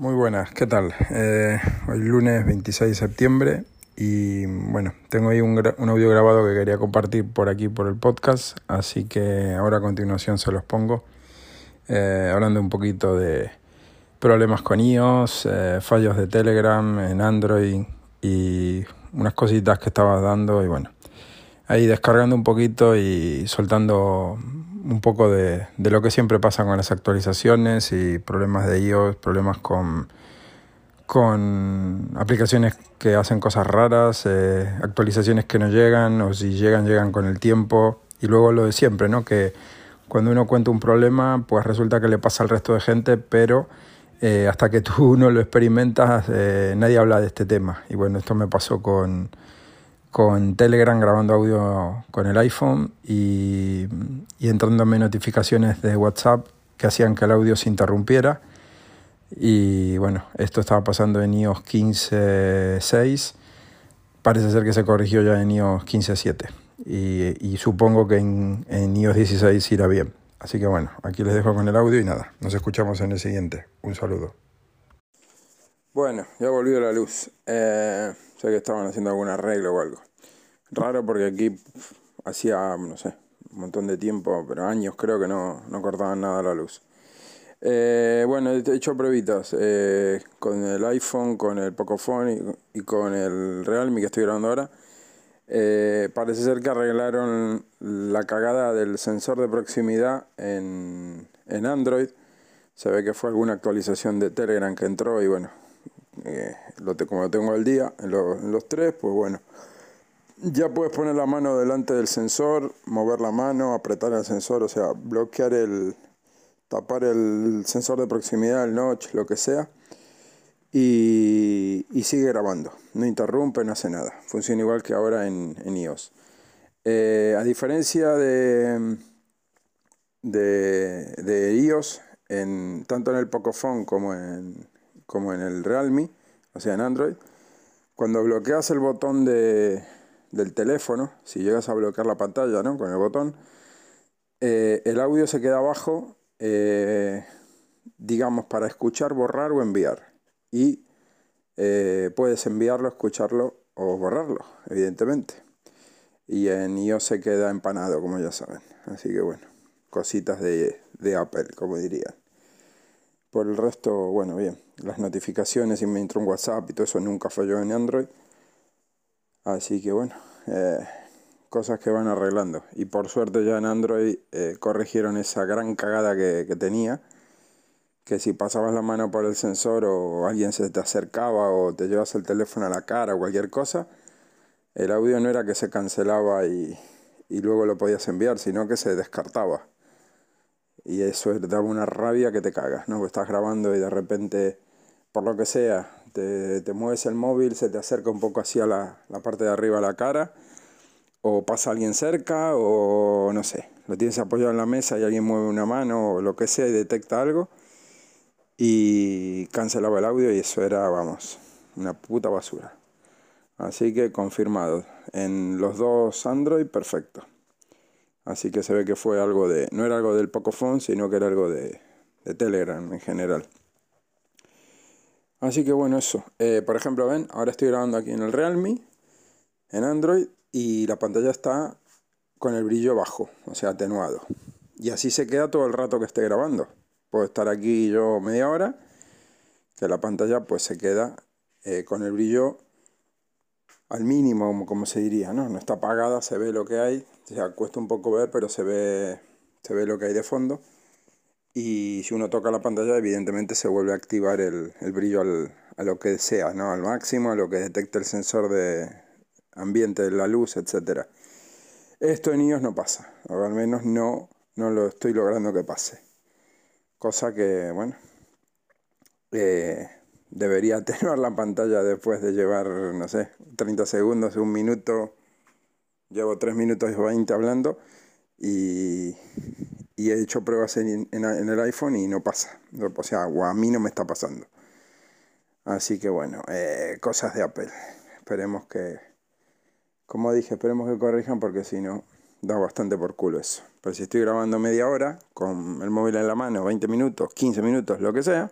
Muy buenas, ¿qué tal? Eh, hoy lunes 26 de septiembre y bueno, tengo ahí un, audio grabado que quería compartir por aquí por el podcast, así que ahora a continuación se los pongo, eh, hablando un poquito de problemas con iOS, eh, fallos de Telegram en Android y unas cositas que estaba dando y bueno, ahí descargando un poquito y soltando un poco de, de, lo que siempre pasa con las actualizaciones y problemas de iOS, problemas con, con aplicaciones que hacen cosas raras, eh, actualizaciones que no llegan o si llegan, llegan con el tiempo. Y luego lo de siempre, ¿no? Que cuando uno cuenta un problema, pues resulta que le pasa al resto de gente, pero eh, hasta que tú no lo experimentas, eh, nadie habla de este tema. Y bueno, esto me pasó con con Telegram grabando audio con el iPhone y, y entrándome notificaciones de WhatsApp que hacían que el audio se interrumpiera. Y bueno, esto estaba pasando en iOS 15.6. Parece ser que se corrigió ya en iOS 15.7. Y, y supongo que en, en iOS 16 irá bien. Así que bueno, aquí les dejo con el audio y nada, nos escuchamos en el siguiente. Un saludo. Bueno, ya volvió la luz. Eh, sé que estaban haciendo algún arreglo o algo. Raro porque aquí hacía, no sé, un montón de tiempo, pero años creo que no, no cortaban nada la luz. Eh, bueno, he hecho pruebitas eh, con el iPhone, con el Pocophone y, y, con el Realme que estoy grabando ahora. Eh, parece ser que arreglaron la cagada del sensor de proximidad en, en Android. Se ve que fue alguna actualización de Telegram que entró y bueno, eh, lo como lo tengo al día en, en, los tres, pues bueno, ya puedes poner la mano delante del sensor, mover la mano, apretar el sensor, o sea, bloquear el, tapar el sensor de proximidad, el notch, lo que sea, y, y sigue grabando, no interrumpe, no hace nada, funciona igual que ahora en, en iOS. Eh, a diferencia de, de, de iOS, en, tanto en el Pocophone como en, como en el Realme, o sea en Android, cuando bloqueas el botón de, del teléfono, si llegas a bloquear la pantalla ¿no? con el botón, eh, el audio se queda abajo, eh, digamos, para escuchar, borrar o enviar. Y eh, puedes enviarlo, escucharlo o borrarlo, evidentemente. Y en iOS se queda empanado, como ya saben. Así que bueno, cositas de, de Apple, como dirían. Por el resto, bueno, bien. Las notificaciones y me entró un WhatsApp y todo eso nunca falló en Android. Así que bueno, eh, cosas que van arreglando. Y por suerte ya en Android eh, corrigieron esa gran cagada que, que, tenía. Que si pasabas la mano por el sensor o alguien se te acercaba o te llevas el teléfono a la cara o cualquier cosa, el audio no era que se cancelaba y, y luego lo podías enviar, sino que se descartaba. Y eso daba una rabia que te cagas, ¿no? Porque estás grabando y de repente, por lo que sea, te, te, mueves el móvil, se te acerca un poco hacia la, la parte de arriba de la cara, o pasa alguien cerca, o no sé, lo tienes apoyado en la mesa y alguien mueve una mano o lo que sea y detecta algo, y cancelaba el audio y eso era, vamos, una puta basura. Así que confirmado. En los dos Android, perfecto. Así que se ve que fue algo de. No era algo del Pocophone, sino que era algo de, de Telegram en general. Así que bueno, eso. Eh, por ejemplo, ven, ahora estoy grabando aquí en el Realme, en Android, y la pantalla está con el brillo bajo, o sea, atenuado. Y así se queda todo el rato que esté grabando. Puedo estar aquí yo media hora, que la pantalla pues se queda eh, con el brillo al mínimo, como se diría, ¿no? No está apagada, se ve lo que hay, o sea, cuesta un poco ver, pero se ve, se ve lo que hay de fondo y si uno toca la pantalla evidentemente se vuelve a activar el, el brillo al, a lo que sea, ¿no? al máximo, a lo que detecta el sensor de ambiente de la luz, etc. Esto en iOS no pasa, o al menos no, no lo estoy logrando que pase. Cosa que, bueno, eh, debería atenuar la pantalla después de llevar, no sé, 30 segundos, un minuto, llevo 3 minutos y 20 hablando y, y he hecho pruebas en, en, el iPhone y no pasa. O sea, o a mí no me está pasando. Así que bueno, eh, cosas de Apple. Esperemos que, como dije, esperemos que corrijan porque si no, da bastante por culo eso. Pero si estoy grabando media hora, con el móvil en la mano, 20 minutos, 15 minutos, lo que sea,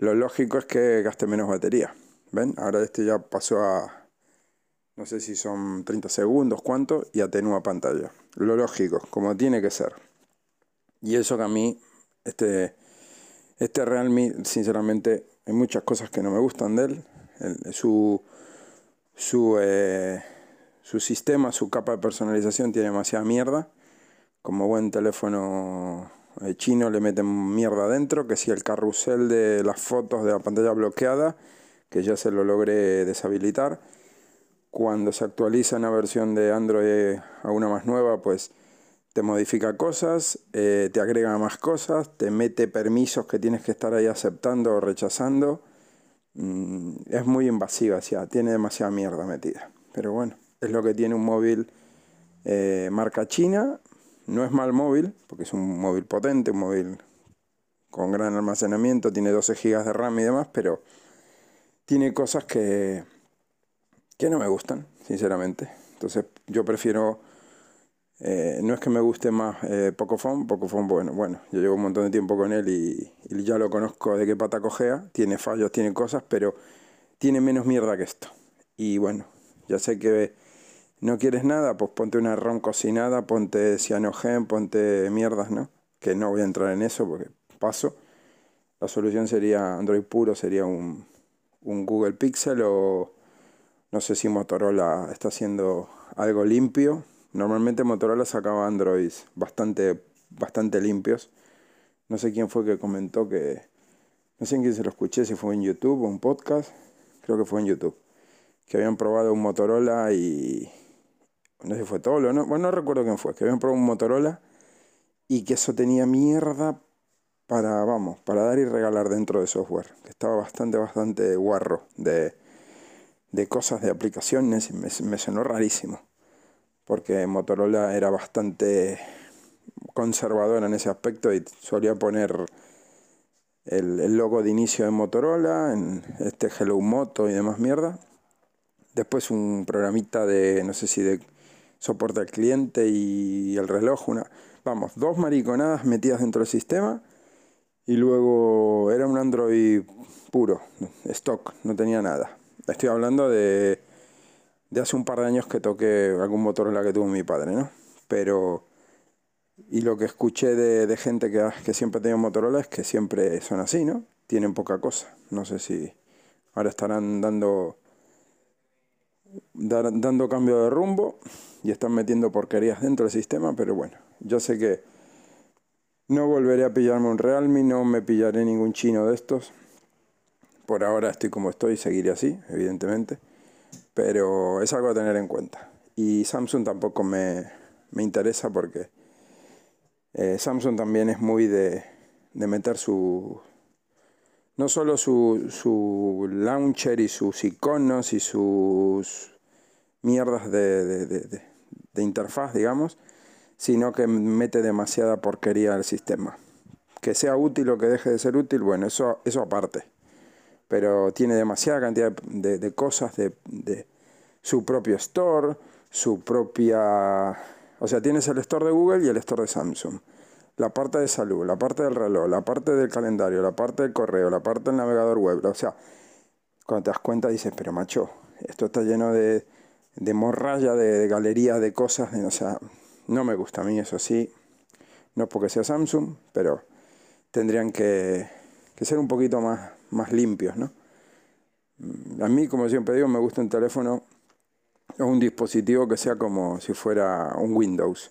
lo lógico es que gaste menos batería. ¿Ven? Ahora este ya pasó a, no sé si son 30 segundos, cuánto, y atenúa pantalla. Lo lógico, como tiene que ser. Y eso que a mí, este, este Realme, sinceramente, hay muchas cosas que no me gustan de él. su, su, eh, su sistema, su capa de personalización tiene demasiada mierda. Como buen teléfono eh, chino le meten mierda adentro, que si el carrusel de las fotos de la pantalla bloqueada, que ya se lo logré deshabilitar. Cuando se actualiza una versión de Android a una más nueva, pues te modifica cosas, eh, te agrega más cosas, te mete permisos que tienes que estar ahí aceptando o rechazando. Mm, es muy invasiva, o tiene demasiada mierda metida. Pero bueno, es lo que tiene un móvil eh, marca china. No es mal móvil, porque es un móvil potente, un móvil con gran almacenamiento, tiene 12 GB de RAM y demás, pero tiene cosas que, que no me gustan, sinceramente. Entonces yo prefiero eh, no es que me guste más eh, Pocophone, Pocophone, bueno, bueno, yo llevo un montón de tiempo con él y, ya lo conozco de qué pata cojea, tiene fallos, tiene cosas, pero tiene menos mierda que esto. Y bueno, ya sé que no quieres nada, pues ponte una ROM cocinada, ponte cianogen, ponte mierdas, ¿no? Que no voy a entrar en eso porque paso. La solución sería Android puro, sería un, un Google Pixel o no sé si Motorola está haciendo algo limpio, Normalmente Motorola sacaba Androids bastante, bastante limpios. No sé quién fue que comentó que... No sé en quién se lo escuché, si fue en YouTube o un podcast. Creo que fue en YouTube. Que habían probado un Motorola y... No sé si fue Tolo, ¿no? Bueno, no recuerdo quién fue. Que habían probado un Motorola y que eso tenía mierda para, vamos, para dar y regalar dentro de software. Que estaba bastante, bastante guarro de, de cosas, de aplicaciones. Me, me sonó rarísimo porque Motorola era bastante conservadora en ese aspecto y solía poner el, logo de inicio de Motorola, en este Hello Moto y demás mierda. Después un programita de, no sé si de soporte al cliente y el reloj, una, vamos, dos mariconadas metidas dentro del sistema y luego era un Android puro, stock, no tenía nada. Estoy hablando de de hace un par de años que toqué algún motor la que tuvo mi padre, ¿no? Pero... Y lo que escuché de, gente que, que siempre ha tenido Motorola es que siempre son así, ¿no? Tienen poca cosa. No sé si ahora estarán dando dando cambio de rumbo y están metiendo porquerías dentro del sistema, pero bueno, yo sé que no volveré a pillarme un Realme, no me pillaré ningún chino de estos. Por ahora estoy como estoy seguiré así, evidentemente pero es algo a tener en cuenta. Y Samsung tampoco me, interesa porque eh, Samsung también es muy de, meter su... No solo su, su launcher y sus iconos y sus mierdas de, de, interfaz, digamos, sino que mete demasiada porquería al sistema. Que sea útil o que deje de ser útil, bueno, eso, eso aparte pero tiene demasiada cantidad de, cosas, de, su propio store, su propia... O sea, tienes el store de Google y el store de Samsung. La parte de salud, la parte del reloj, la parte del calendario, la parte del correo, la parte del navegador web. O sea, cuando te das cuenta dices, pero macho, esto está lleno de, de morralla, de, galerías, de cosas. o sea, no me gusta a mí eso sí. No es porque sea Samsung, pero tendrían que, que ser un poquito más más limpios, ¿no? A mí, como siempre digo, me gusta un teléfono o un dispositivo que sea como si fuera un Windows,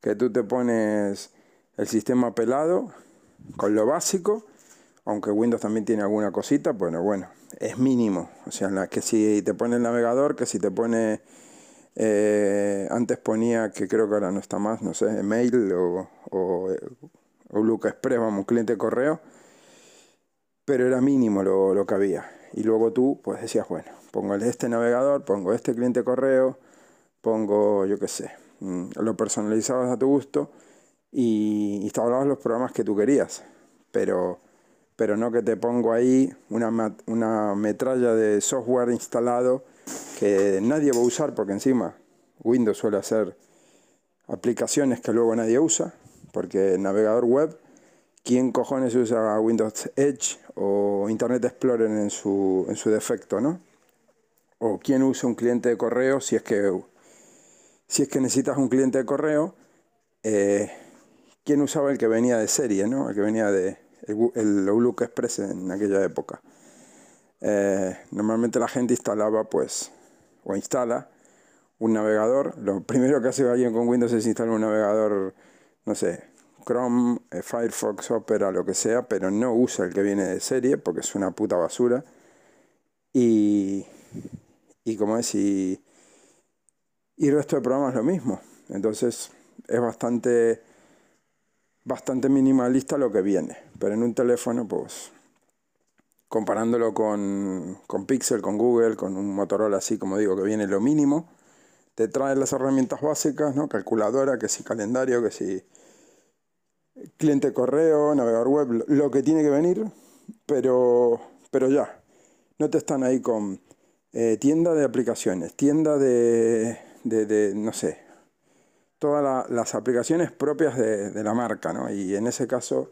que tú te pones el sistema pelado con lo básico, aunque Windows también tiene alguna cosita, bueno, bueno, es mínimo, o sea, que si te pone el navegador, que si te pone, eh, antes ponía, que creo que ahora no está más, no sé, mail o, o, o Luca Express, vamos, cliente correo, pero era mínimo lo, que había. Y luego tú, pues decías, bueno, pongo este navegador, pongo este cliente correo, pongo, yo qué sé, mm, lo personalizabas a tu gusto y instalabas los programas que tú querías. Pero, pero no que te pongo ahí una, una metralla de software instalado que nadie va a usar porque encima Windows suele hacer aplicaciones que luego nadie usa, porque navegador web ¿quién cojones usa Windows Edge o Internet Explorer en su, en su defecto, no? O quién usa un cliente de correo si es que, si es que necesitas un cliente de correo, eh, quién usaba el que venía de serie, ¿no? El que venía de el, Outlook Express en aquella época. Eh, normalmente la gente instalaba, pues, o instala un navegador. Lo primero que hace alguien con Windows es instalar un navegador, no sé, Chrome, eh, Firefox, Opera, lo que sea, pero no usa el que viene de serie porque es una puta basura. Y, y como es, y, y el resto de programas lo mismo. Entonces es bastante, bastante minimalista lo que viene. Pero en un teléfono, pues comparándolo con, con Pixel, con Google, con un Motorola así como digo, que viene lo mínimo, te trae las herramientas básicas, ¿no? Calculadora, que si calendario, que si cliente correo, navegador web, lo que tiene que venir, pero, pero ya, no te están ahí con eh, tienda de aplicaciones, tienda de, de, no sé, todas las aplicaciones propias de, la marca, ¿no? Y en ese caso,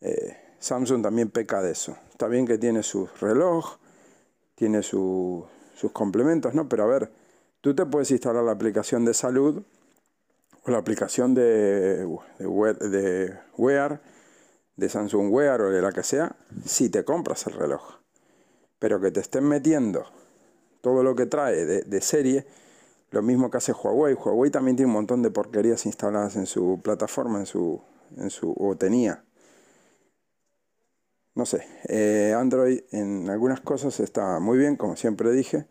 eh, Samsung también peca de eso. Está bien que tiene su reloj, tiene sus complementos, ¿no? Pero a ver, tú te puedes instalar la aplicación de salud o la aplicación de, de, Wear, de Samsung Wear o de la que sea, si te compras el reloj. Pero que te estén metiendo todo lo que trae de, de serie, lo mismo que hace Huawei. Huawei también tiene un montón de porquerías instaladas en su plataforma, en su, en su o tenía no sé, eh, Android en algunas cosas está muy bien, como siempre dije.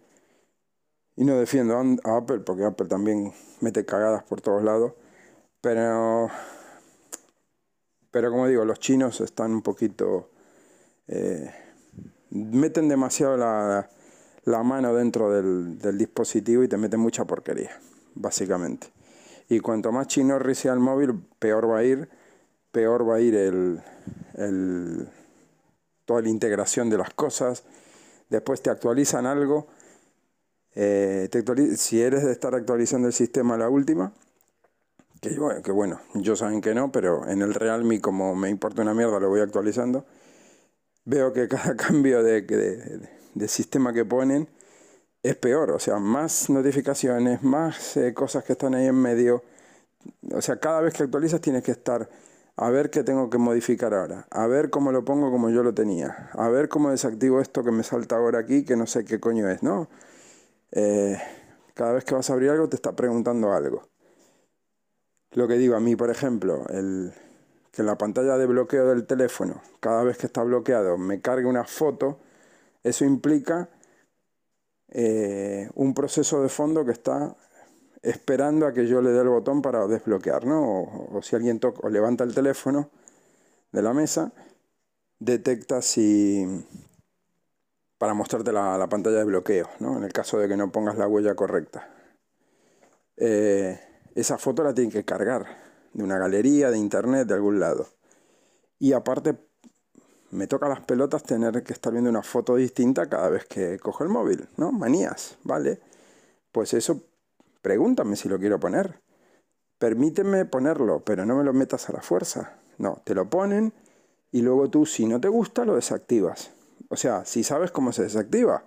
Y no defiendo a Apple porque Apple también mete cagadas por todos lados. Pero, pero como digo, los chinos están un poquito... Eh, meten demasiado la, mano dentro del, dispositivo y te meten mucha porquería, básicamente. Y cuanto más chino sea el móvil, peor va a ir, peor va a ir el toda la integración de las cosas, después te actualizan algo, eh, si eres de estar actualizando el sistema la última, que bueno, que bueno, yo saben que no, pero en el Realme como me importa una mierda lo voy actualizando, veo que cada cambio de, de, sistema que ponen es peor, o sea, más notificaciones, más eh, cosas que están ahí en medio, o sea, cada vez que actualizas tienes que estar a ver qué tengo que modificar ahora, a ver cómo lo pongo como yo lo tenía, a ver cómo desactivo esto que me salta ahora aquí, que no sé qué coño es, ¿no? Eh, cada vez que vas a abrir algo te está preguntando algo. Lo que digo a mí, por ejemplo, el, que la pantalla de bloqueo del teléfono, cada vez que está bloqueado, me cargue una foto, eso implica eh, un proceso de fondo que está esperando a que yo le dé el botón para desbloquear, ¿no? O, si alguien toca o levanta el teléfono de la mesa, detecta si para mostrarte la, pantalla de bloqueo, ¿no? En el caso de que no pongas la huella correcta. Eh, esa foto la tiene que cargar de una galería, de internet, de algún lado. Y aparte, me toca las pelotas tener que estar viendo una foto distinta cada vez que cojo el móvil, ¿no? Manías, ¿vale? Pues eso Pregúntame si lo quiero poner. Permíteme ponerlo, pero no me lo metas a la fuerza. No, te lo ponen y luego tú, si no te gusta, lo desactivas. O sea, si sabes cómo se desactiva.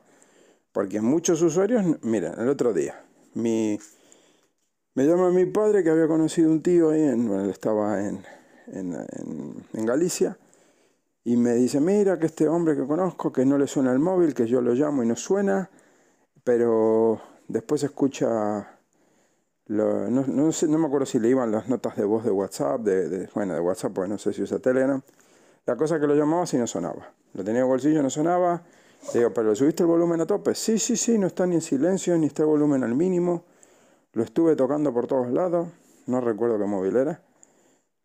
Porque muchos usuarios, miren, el otro día, mi, me llama mi padre que había conocido un tío ahí, en, bueno, estaba en, en, en, Galicia, y me dice, mira que este hombre que conozco, que no le suena el móvil, que yo lo llamo y no suena, pero después escucha no, no, sé, me acuerdo si le iban las notas de voz de WhatsApp, de, bueno, de WhatsApp, pues no sé si usa Telegram. La cosa que lo llamaba si no sonaba. Lo tenía en bolsillo, no sonaba. Le digo, ¿pero subiste el volumen a tope? Sí, sí, sí, no está ni en silencio, ni está el volumen al mínimo. Lo estuve tocando por todos lados. No recuerdo qué móvil era.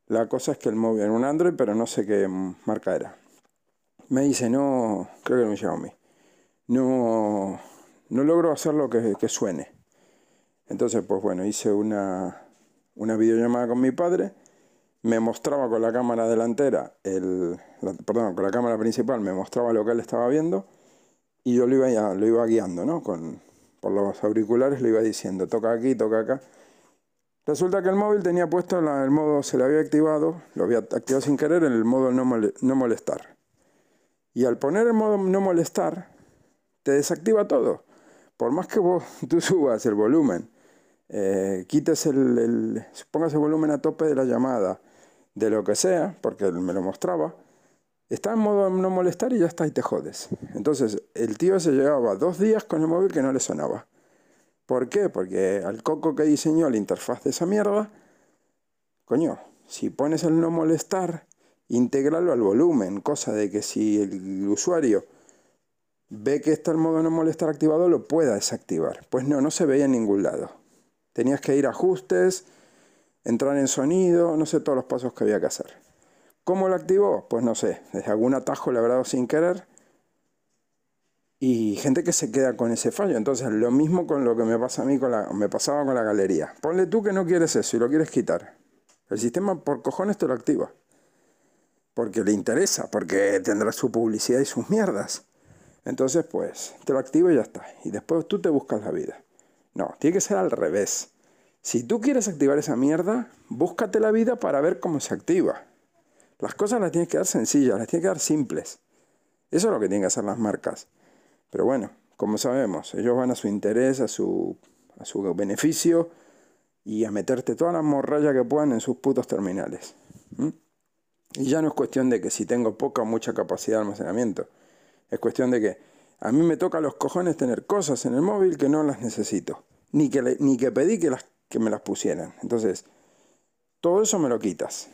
La cosa es que el móvil era un Android, pero no sé qué marca era. Me dice, no, creo que era un Xiaomi. No, no logro hacer lo que, que suene. Entonces, pues bueno, hice una, una videollamada con mi padre, me mostraba con la cámara delantera, el, perdón, con la cámara principal me mostraba lo que él estaba viendo y yo lo iba, lo iba guiando, ¿no? Con, por los auriculares le iba diciendo, toca aquí, toca acá. Resulta que el móvil tenía puesto el modo, se le había activado, lo había activado sin querer en el modo no, molestar. Y al poner el modo no molestar, te desactiva todo. Por más que tú subas el volumen, eh, quites el, el, pongas el volumen a tope de la llamada, de lo que sea, porque me lo mostraba, está en modo no molestar y ya está y te jodes. Entonces, el tío se llevaba dos días con el móvil que no le sonaba. ¿Por qué? Porque al coco que diseñó la interfaz de esa mierda, coño, si pones el no molestar, integralo al volumen, cosa de que si el usuario ve que está el modo no molestar activado, lo pueda desactivar. Pues no, no se veía en ningún lado. Tenías que ir a ajustes, entrar en sonido, no sé todos los pasos que había que hacer. ¿Cómo lo activó? Pues no sé, desde algún atajo dado sin querer y gente que se queda con ese fallo. Entonces, lo mismo con lo que me pasa a mí, con la, me pasaba con la galería. Ponle tú que no quieres eso y lo quieres quitar. El sistema por cojones te lo activa. Porque le interesa, porque tendrá su publicidad y sus mierdas. Entonces, pues, te lo activa y ya está. Y después tú te buscas la vida. No, tiene que ser al revés. Si tú quieres activar esa mierda, búscate la vida para ver cómo se activa. Las cosas las tienes que dar sencillas, las tienes que dar simples. Eso es lo que tienen que hacer las marcas. Pero bueno, como sabemos, ellos van a su interés, a su, a su beneficio y a meterte toda la morralla que puedan en sus putos terminales. Y ya no es cuestión de que si tengo poca o mucha capacidad de almacenamiento. Es cuestión de que a mí me toca los cojones tener cosas en el móvil que no las necesito. Ni que, ni que pedí que, las, que me las pusieran. Entonces, todo eso me lo quitas.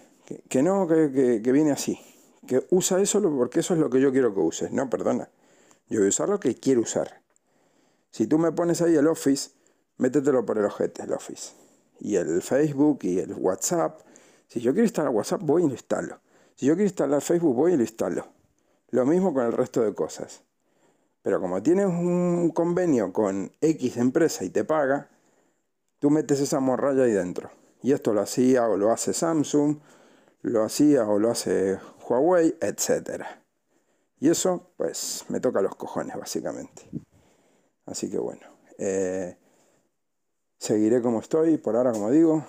Que, no, que, que viene así. Que usa eso porque eso es lo que yo quiero que uses. No, perdona. Yo voy a usar lo que quiero usar. Si tú me pones ahí el Office, métetelo por el ojete, el Office. Y el Facebook y el WhatsApp. Si yo quiero instalar WhatsApp, voy y lo instalo. Si yo quiero instalar Facebook, voy y lo instalo. Lo mismo con el resto de cosas. Pero como tienes un convenio con X empresa y te paga, tú metes esa morralla ahí dentro. Y esto lo hacía o lo hace Samsung, lo hacía o lo hace Huawei, etcétera. Y eso, pues, me toca los cojones, básicamente. Así que bueno, eh, seguiré como estoy, por ahora, como digo,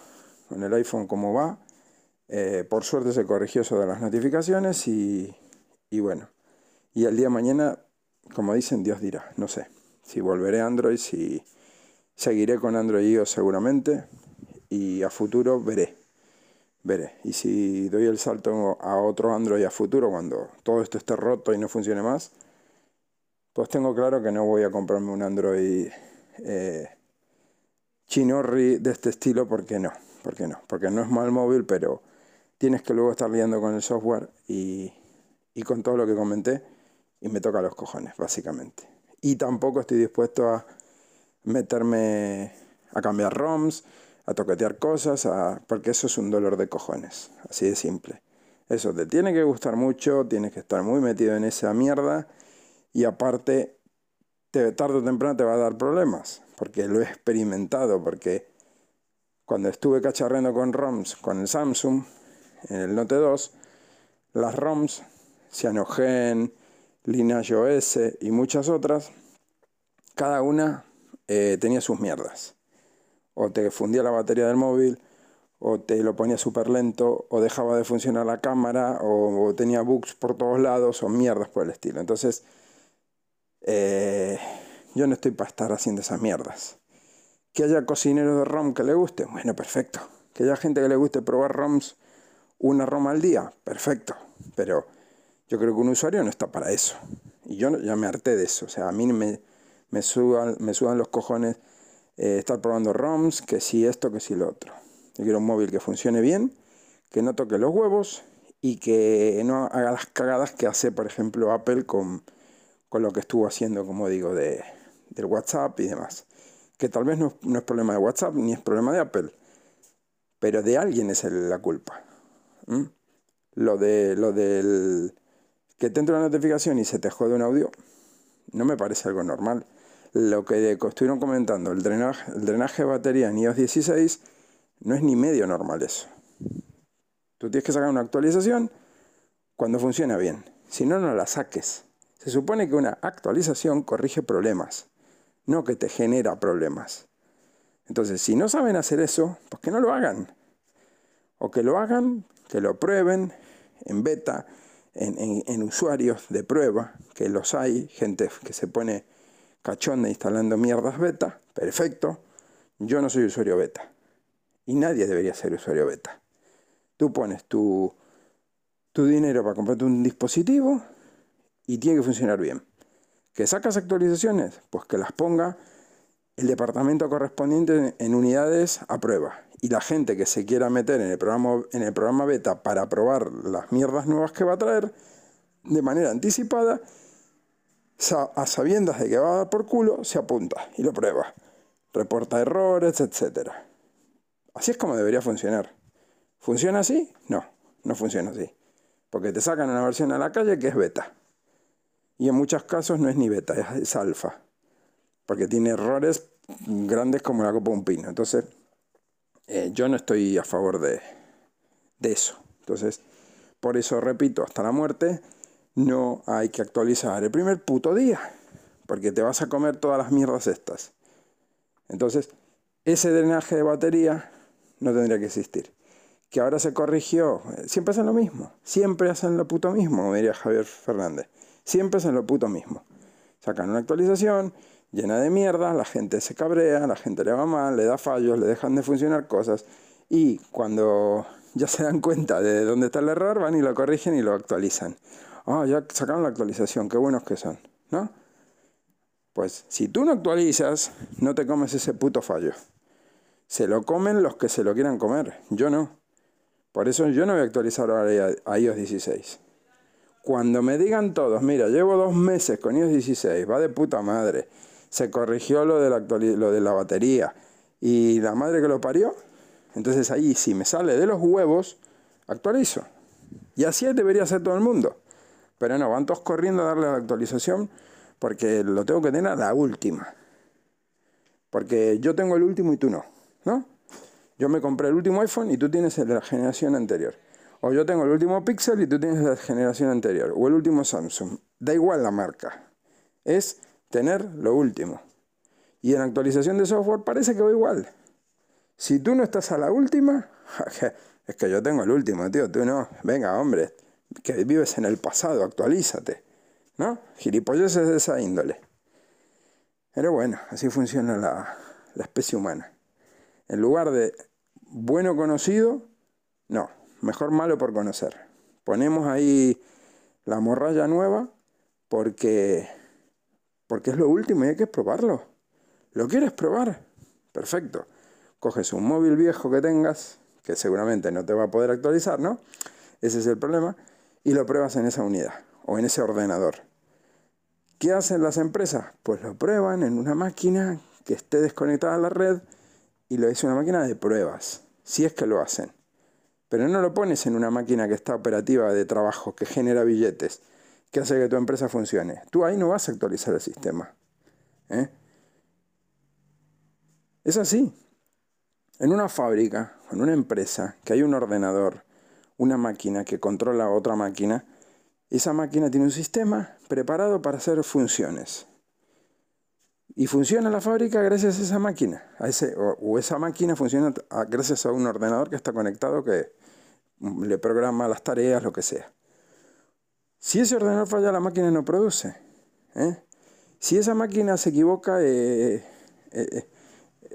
con el iPhone como va. Eh, por suerte se corrigió eso de las notificaciones y, y bueno, y el día de mañana, como dicen, Dios dirá, no sé, si volveré a Android, si seguiré con Android iOS seguramente y a futuro veré veré. Y si doy el salto a otro Android a futuro, cuando todo esto esté roto y no funcione más, pues tengo claro que no voy a comprarme un Android eh, chinorri de este estilo, porque no, porque no, porque no es mal móvil, pero tienes que luego estar liando con el software y, y con todo lo que comenté, y me toca los cojones, básicamente. Y tampoco estoy dispuesto a meterme a cambiar ROMs, a toquetear cosas, porque eso es un dolor de cojones, así de simple. Eso te tiene que gustar mucho, tienes que estar muy metido en esa mierda y aparte, te, tarde o temprano te va a dar problemas, porque lo he experimentado, porque cuando estuve cacharreando con ROMs con el Samsung, en el Note 2, las ROMs, Cyanogen, Lineage OS y muchas otras, cada una eh, tenía sus mierdas o te fundía la batería del móvil, o te lo ponía súper lento, o dejaba de funcionar la cámara, o, tenía bugs por todos lados, o mierdas por el estilo. Entonces, eh, yo no estoy para estar haciendo esas mierdas. Que haya cocineros de ROM que le guste, bueno, perfecto. Que haya gente que le guste probar ROMs una ROM al día, perfecto. Pero yo creo que un usuario no está para eso. Y yo ya me harté de eso. O sea, a mí me, me, sudan, me sudan los cojones eh, estar probando ROMs, que si esto, que si lo otro. Yo quiero un móvil que funcione bien, que no toque los huevos y que no haga las cagadas que hace, por ejemplo, Apple con, con lo que estuvo haciendo, como digo, de, del WhatsApp y demás. Que tal vez no, es problema de WhatsApp ni es problema de Apple, pero de alguien es la culpa. Lo, de, lo del que te entra una notificación y se te jode un audio, no me parece algo normal lo que estuvieron comentando, el drenaje, el drenaje de batería en iOS 16 no es ni medio normal eso. Tú tienes que sacar una actualización cuando funciona bien. Si no, no la saques. Se supone que una actualización corrige problemas, no que te genera problemas. Entonces, si no saben hacer eso, pues que no lo hagan. O que lo hagan, que lo prueben en beta, en, usuarios de prueba, que los hay, gente que se pone cachonda instalando mierdas beta, perfecto. Yo no soy usuario beta. Y nadie debería ser usuario beta. Tú pones tu, tu dinero para comprarte un dispositivo y tiene que funcionar bien. ¿Que sacas actualizaciones? Pues que las ponga el departamento correspondiente en unidades a prueba. Y la gente que se quiera meter en el programa, en el programa beta para probar las mierdas nuevas que va a traer, de manera anticipada, a sabiendas de que va a dar por culo, se apunta y lo prueba. Reporta errores, etc. Así es como debería funcionar. ¿Funciona así? No, no funciona así. Porque te sacan una versión a la calle que es beta. Y en muchos casos no es ni beta, es, alfa. Porque tiene errores grandes como la copa de un pino. Entonces, eh, yo no estoy a favor de, de eso. Entonces, por eso repito, hasta la muerte, no hay que actualizar el primer puto día. Porque te vas a comer todas las mierdas estas. Entonces, ese drenaje de batería no tendría que existir. Que ahora se corrigió. Siempre hacen lo mismo. Siempre hacen lo puto mismo, como diría Javier Fernández. Siempre es en lo puto mismo. Sacan una actualización llena de mierda, la gente se cabrea, la gente le va mal, le da fallos, le dejan de funcionar cosas. Y cuando ya se dan cuenta de dónde está el error, van y lo corrigen y lo actualizan. Ah, ya sacaron la actualización, qué buenos que son, ¿no? Pues si tú no actualizas, no te comes ese puto fallo. Se lo comen los que se lo quieran comer, yo no. Por eso yo no voy a actualizar ahora a iOS 16. Cuando me digan todos, mira, llevo dos meses con iOS 16, va de puta madre, se corrigió lo de la, lo de la batería y la madre que lo parió, entonces ahí si me sale de los huevos, actualizo. Y así debería ser todo el mundo. Pero no, van todos corriendo a darle la actualización porque lo tengo que tener a la última. Porque yo tengo el último y tú no, ¿no? Yo me compré el último iPhone y tú tienes el de la generación anterior. O yo tengo el último Pixel y tú tienes la generación anterior. O el último Samsung. Da igual la marca. Es tener lo último. Y en actualización de software parece que va igual. Si tú no estás a la última, es que yo tengo el último, tío. Tú no. Venga, hombre. Que vives en el pasado, actualízate. ¿No? Gilipollas es de esa índole. Pero bueno, así funciona la, la especie humana. En lugar de bueno conocido, no mejor malo por conocer. Ponemos ahí la morralla nueva porque, porque es lo último y hay que probarlo. ¿Lo quieres probar? Perfecto. Coges un móvil viejo que tengas, que seguramente no te va a poder actualizar, ¿no? Ese es el problema, y lo pruebas en esa unidad o en ese ordenador. ¿Qué hacen las empresas? Pues lo prueban en una máquina que esté desconectada a la red y lo es una máquina de pruebas, si es que lo hacen. Pero no lo pones en una máquina que está operativa de trabajo, que genera billetes, que hace que tu empresa funcione. Tú ahí no vas a actualizar el sistema. ¿eh? Es así. En una fábrica, en una empresa, que hay un ordenador, una máquina que controla otra máquina, esa máquina tiene un sistema preparado para hacer funciones. Y funciona la fábrica gracias a esa máquina. A ese, o, esa máquina funciona gracias a un ordenador que está conectado que le programa las tareas, lo que sea. Si ese ordenador falla, la máquina no produce. ¿eh? Si esa máquina se equivoca, eh, eh,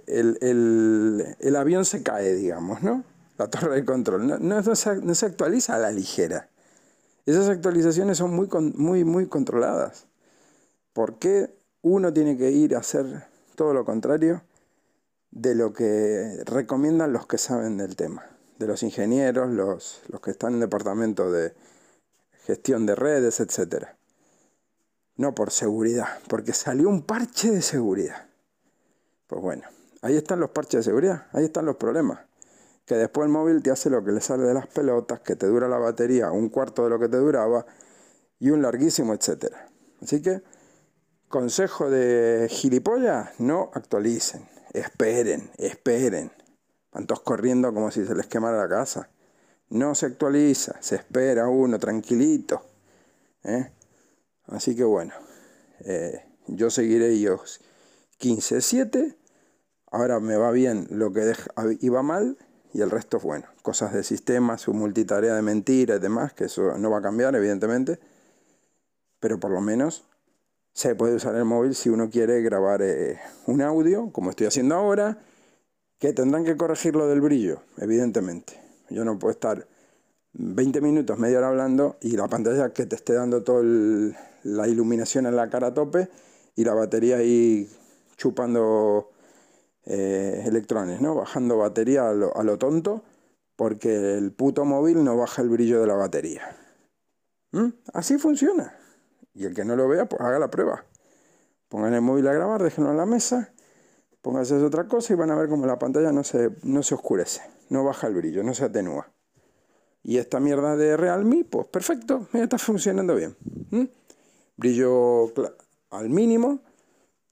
el, avión se cae, digamos, ¿no? La torre de control. No, no, se, no se, actualiza a la ligera. Esas actualizaciones son muy, muy, muy controladas. ¿Por qué uno tiene que ir a hacer todo lo contrario de lo que recomiendan los que saben del tema? de los ingenieros, los, los que están en el departamento de gestión de redes, etc. No por seguridad, porque salió un parche de seguridad. Pues bueno, ahí están los parches de seguridad, ahí están los problemas. Que después el móvil te hace lo que le sale de las pelotas, que te dura la batería un cuarto de lo que te duraba y un larguísimo, etc. Así que, consejo de gilipollas, no actualicen, esperen, esperen. Van corriendo como si se les quemara la casa. No se actualiza, se espera uno tranquilito. ¿eh? Así que bueno, eh, yo seguiré iOS 15.7 Ahora me va bien lo que iba mal y el resto es bueno. Cosas de sistema, su multitarea de mentiras y demás, que eso no va a cambiar, evidentemente. Pero por lo menos se puede usar el móvil si uno quiere grabar eh, un audio, como estoy haciendo ahora, que tendrán que corregir lo del brillo, evidentemente. Yo no puedo estar 20 minutos, media hora hablando y la pantalla que te esté dando toda la iluminación en la cara a tope y la batería ahí chupando eh, electrones, ¿no? Bajando batería a lo, tonto porque el puto móvil no baja el brillo de la batería. ¿Mm? Así funciona. Y el que no lo vea, pues haga la prueba. Pongan el móvil a grabar, déjenlo en la mesa, pónganse otra cosa y van a ver como la pantalla no se, no se oscurece, no baja el brillo, no se atenúa. Y esta mierda de Realme, pues perfecto, está funcionando bien. ¿Mm? Brillo al mínimo,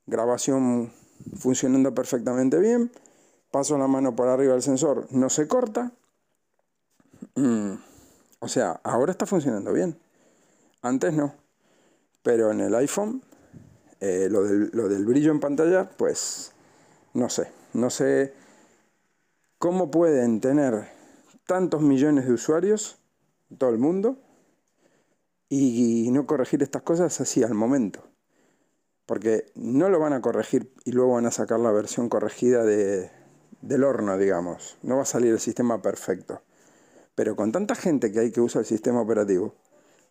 grabación funcionando perfectamente bien. Paso la mano por arriba del sensor, no se corta. Mm, o sea, ahora está funcionando bien. Antes no. Pero en el iPhone, eh, lo, del, lo del brillo en pantalla, pues no sé. No sé cómo pueden tener tantos millones de usuarios, todo el mundo, y no corregir estas cosas así al momento porque no lo van a corregir y luego van a sacar la versión corregida de, del horno, digamos. No va a salir el sistema perfecto. Pero con tanta gente que hay que usa el sistema operativo,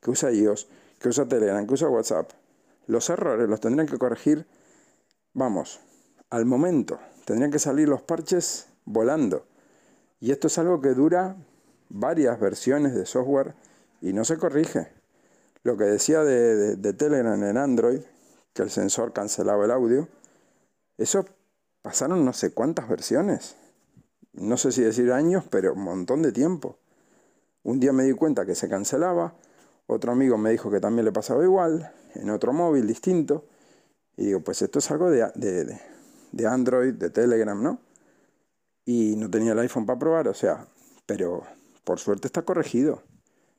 que usa iOS, que usa Telegram, que usa WhatsApp, los errores los tendrían que corregir, vamos, al momento. Tendrían que salir los parches volando. Y esto es algo que dura varias versiones de software y no se corrige. Lo que decía de, de Telegram en Android, que el sensor cancelaba el audio. Eso pasaron no sé cuántas versiones. No sé si decir años, pero un montón de tiempo. Un día me di cuenta que se cancelaba, otro amigo me dijo que también le pasaba igual, en otro móvil distinto. Y digo, pues esto es algo de, de, de Android, de Telegram, ¿no? Y no tenía el iPhone para probar, o sea, pero por suerte está corregido.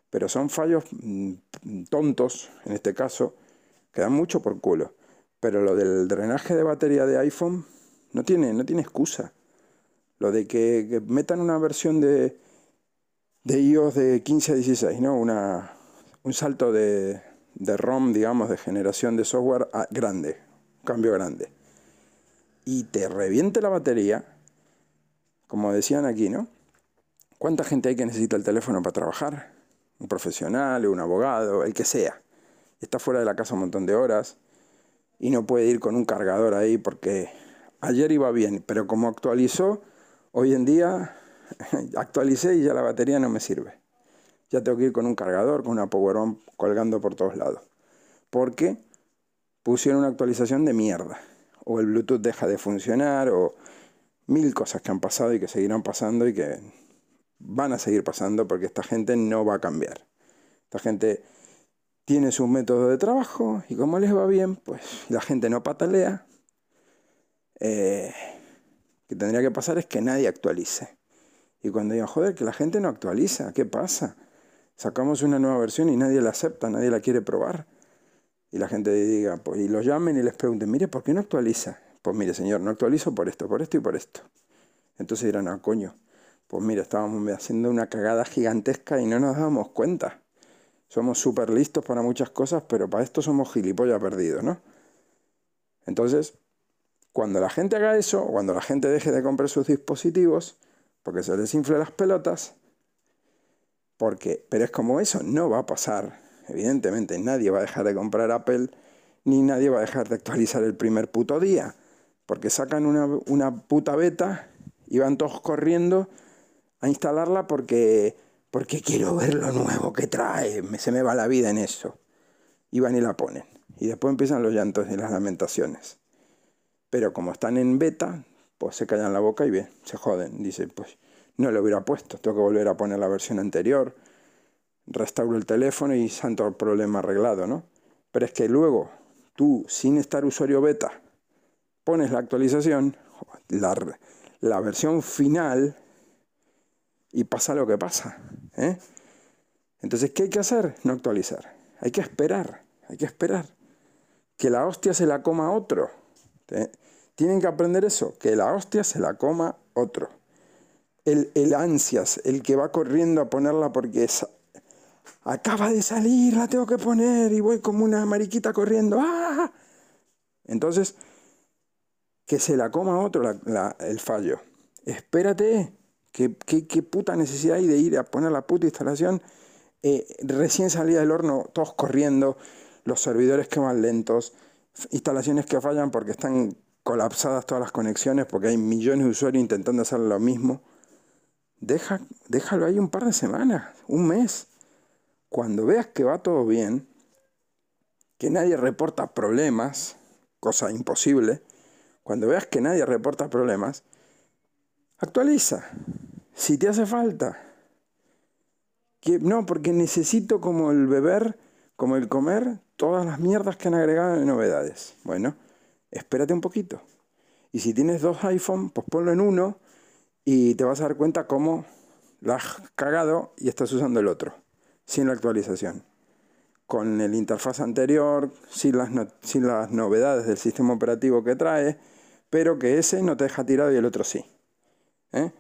Pero son fallos mm, tontos, en este caso, Queda mucho por culo. Pero lo del drenaje de batería de iPhone no tiene, no tiene excusa. Lo de que, metan una versión de, de iOS de 15 a 16, ¿no? Una, un salto de, de ROM, digamos, de generación de software grande, un cambio grande. Y te reviente la batería, como decían aquí, ¿no? ¿Cuánta gente hay que necesita el teléfono para trabajar? Un profesional, un abogado, el que sea está fuera de la casa un montón de horas y no puede ir con un cargador ahí porque ayer iba bien, pero como actualizó, hoy en día actualicé y ya la batería no me sirve. Ya tengo que ir con un cargador, con una power on colgando por todos lados. Porque pusieron una actualización de mierda. O el Bluetooth deja de funcionar, o mil cosas que han pasado y que seguirán pasando y que van a seguir pasando porque esta gente no va a cambiar. Esta gente tiene su método de trabajo y como les va bien, pues la gente no patalea. Eh, que tendría que pasar es que nadie actualice. Y cuando digan, joder, que la gente no actualiza, ¿qué pasa? Sacamos una nueva versión y nadie la acepta, nadie la quiere probar. Y la gente diga, pues, y los llamen y les pregunten, mire, ¿por qué no actualiza? Pues mire, señor, no actualizo por esto, por esto y por esto. Entonces dirán, ah, coño, pues mire, estábamos haciendo una cagada gigantesca y no nos dábamos cuenta. Somos súper listos para muchas cosas, pero para esto somos gilipollas perdidos, ¿no? Entonces, cuando la gente haga eso, cuando la gente deje de comprar sus dispositivos, porque se les infle las pelotas, porque, pero es como eso, no va a pasar. Evidentemente, nadie va a dejar de comprar Apple, ni nadie va a dejar de actualizar el primer puto día, porque sacan una, una puta beta y van todos corriendo a instalarla porque porque quiero ver lo nuevo que trae, se me va la vida en eso. Y van y la ponen. Y después empiezan los llantos y las lamentaciones. Pero como están en beta, pues se callan la boca y bien, se joden. Dicen, pues no lo hubiera puesto, tengo que volver a poner la versión anterior, restauro el teléfono y santo problema arreglado, ¿no? Pero es que luego tú, sin estar usuario beta, pones la actualización, la versión final y pasa lo que pasa. ¿Eh? Entonces, ¿qué hay que hacer? No actualizar. Hay que esperar, hay que esperar. Que la hostia se la coma otro. tienen que aprender eso, que la hostia se la coma otro. El, el ansias, el que va corriendo a ponerla porque es, acaba de salir, la tengo que poner y voy como una mariquita corriendo. ¡Ah! Entonces, que se la coma otro el fallo. Espérate, ¿qué, puta necesidad hay de ir a poner la puta instalación? Eh, recién salida del horno, todos corriendo, los servidores que van lentos, instalaciones que fallan porque están colapsadas todas las conexiones, porque hay millones de usuarios intentando hacer lo mismo. Deja, déjalo ahí un par de semanas, un mes. Cuando veas que va todo bien, que nadie reporta problemas, cosa imposible, cuando veas que nadie reporta problemas, actualiza. Si te hace falta. Que, no, porque necesito como el beber, como el comer, todas las mierdas que han agregado de novedades. Bueno, espérate un poquito. Y si tienes dos iPhone, pues ponlo en uno y te vas a dar cuenta cómo la has cagado y estás usando el otro, sin la actualización con el interfaz anterior, sin las, sin las novedades del sistema operativo que trae, pero que ese no te deja tirado y el otro sí. ¿eh?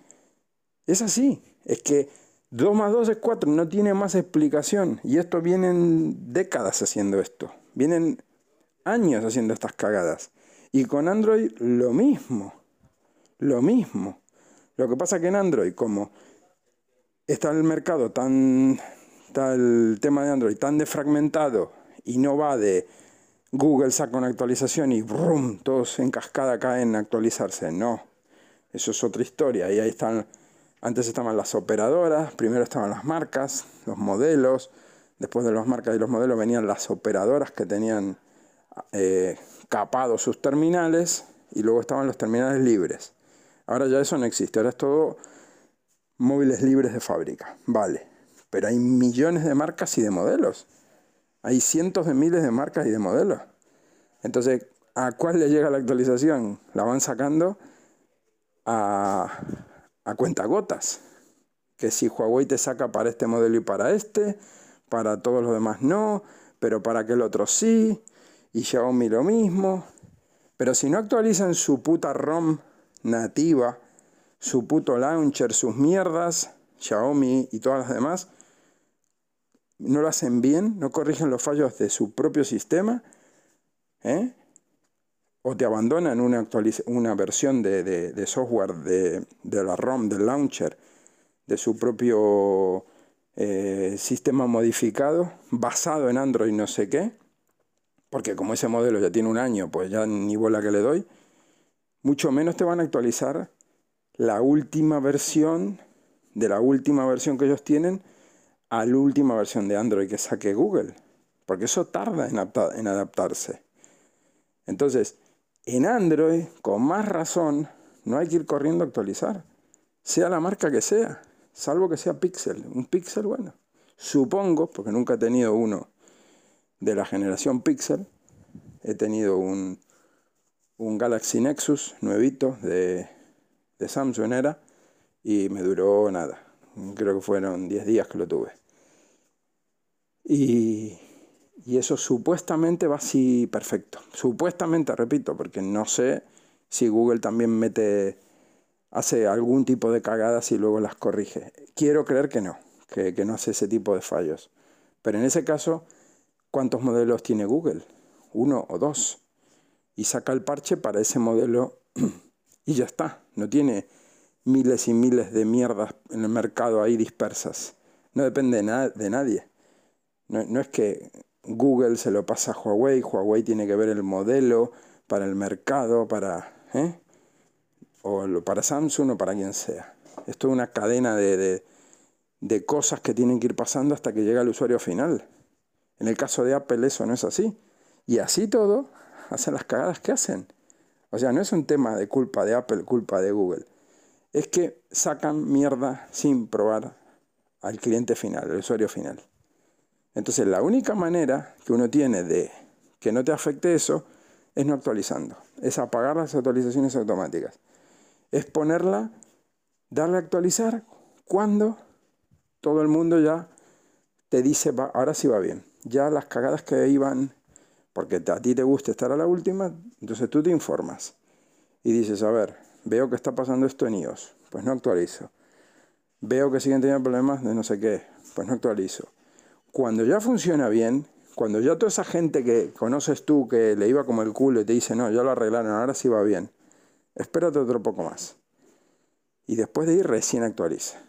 Es así, es que 2 más 2 es 4, no tiene más explicación. Y esto vienen décadas haciendo esto, vienen años haciendo estas cagadas. Y con Android lo mismo, lo mismo. Lo que pasa que en Android, como está el mercado tan está el tema de Android tan defragmentado y no va de Google saca una actualización y brum, todos en cascada caen a actualizarse. No, eso es otra historia. Y ahí están, antes estaban las operadoras, primero estaban las marcas, los modelos, después de las marcas y los modelos venían las operadoras que tenían eh, capados sus terminales y luego estaban los terminales libres. Ahora ya eso no existe, ahora es todo móviles libres de fábrica. Vale, pero hay millones de marcas y de modelos. Hay cientos de miles de marcas y de modelos. Entonces, ¿a cuál le llega la actualización? La van sacando a, a cuentagotas. Que si Huawei te saca para este modelo y para este, para todos los demás no, pero para aquel otro sí, y Xiaomi lo mismo. Pero si no actualizan su puta ROM nativa, su puto launcher, sus mierdas, Xiaomi y todas las demás, no lo hacen bien, no corrigen los fallos de su propio sistema, ¿eh? O te abandonan una, una versión de, software de, la ROM, del launcher, de su propio eh, sistema modificado, basado en Android no sé qué, porque como ese modelo ya tiene un año, pues ya ni bola que le doy, mucho menos te van a actualizar la última versión de la última versión que ellos tienen a la última versión de Android que saque Google, porque eso tarda en, en adaptarse. Entonces, en Android, con más razón, no hay que ir corriendo a actualizar, sea la marca que sea, salvo que sea Pixel. Un Pixel, bueno, supongo, porque nunca he tenido uno de la generación Pixel, he tenido un, un Galaxy Nexus nuevito de, de Samsung era, y me duró nada, creo que fueron 10 días que lo tuve. Y, eso supuestamente va así perfecto. Supuestamente, repito, porque no sé si Google también mete, hace algún tipo de cagadas y luego las corrige. Quiero creer que no, que, que no hace ese tipo de fallos. Pero en ese caso, ¿cuántos modelos tiene Google? Uno o dos. Y saca el parche para ese modelo y ya está. No tiene miles y miles de mierdas en el mercado ahí dispersas. No depende de nadie. No, es que Google se lo pasa a Huawei, Huawei tiene que ver el modelo para el mercado, para, ¿eh? o para Samsung o para quien sea. Esto es una cadena de, de cosas que tienen que ir pasando hasta que llega el usuario final. En el caso de Apple eso no es así. Y así todo, hacen las cagadas que hacen. O sea, no es un tema de culpa de Apple, culpa de Google. Es que sacan mierda sin probar al cliente final, al usuario final. Entonces la única manera que uno tiene de que no te afecte eso es no actualizando, es apagar las actualizaciones automáticas, es ponerla, darle a actualizar cuando todo el mundo ya te dice, va, ahora sí va bien, ya las cagadas que iban, porque a ti te gusta estar a la última, entonces tú te informas. y dices, a ver, veo que está pasando esto en iOS, pues no actualizo. Veo que siguen teniendo problemas de no sé qué, pues no actualizo. Cuando ya funciona bien, cuando ya toda esa gente que conoces tú que le iba como el culo y te dice, no, ya lo arreglaron, ahora sí va bien, espérate otro poco más. Y después de ir recién actualiza.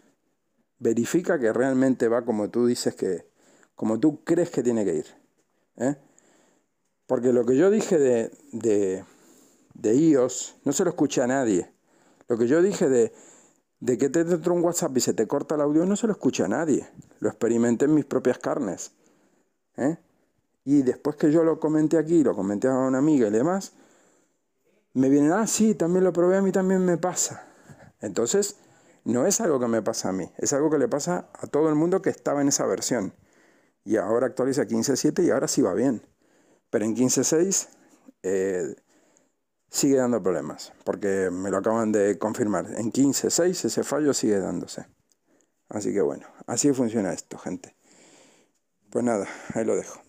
Verifica que realmente va como tú dices que, como tú crees que tiene que ir. ¿eh? Porque lo que yo dije de, de, de iOS no se lo escuché a nadie. Lo que yo dije de, de que te entró un WhatsApp y se te corta el audio no se lo escuché a nadie. Lo experimenté en mis propias carnes. ¿eh? Y después que yo lo comenté aquí, lo comenté a una amiga y demás, me vienen, ah, sí, también lo probé, a mí también me pasa. Entonces, no es algo que me pasa a mí, es algo que le pasa a todo el mundo que estaba en esa versión. Y ahora actualiza 15.7 y ahora sí va bien. Pero en 15.6 eh, sigue dando problemas, porque me lo acaban de confirmar. En 15.6 ese fallo sigue dándose. Así que bueno, así funciona esto, gente. Pues nada, ahí lo dejo.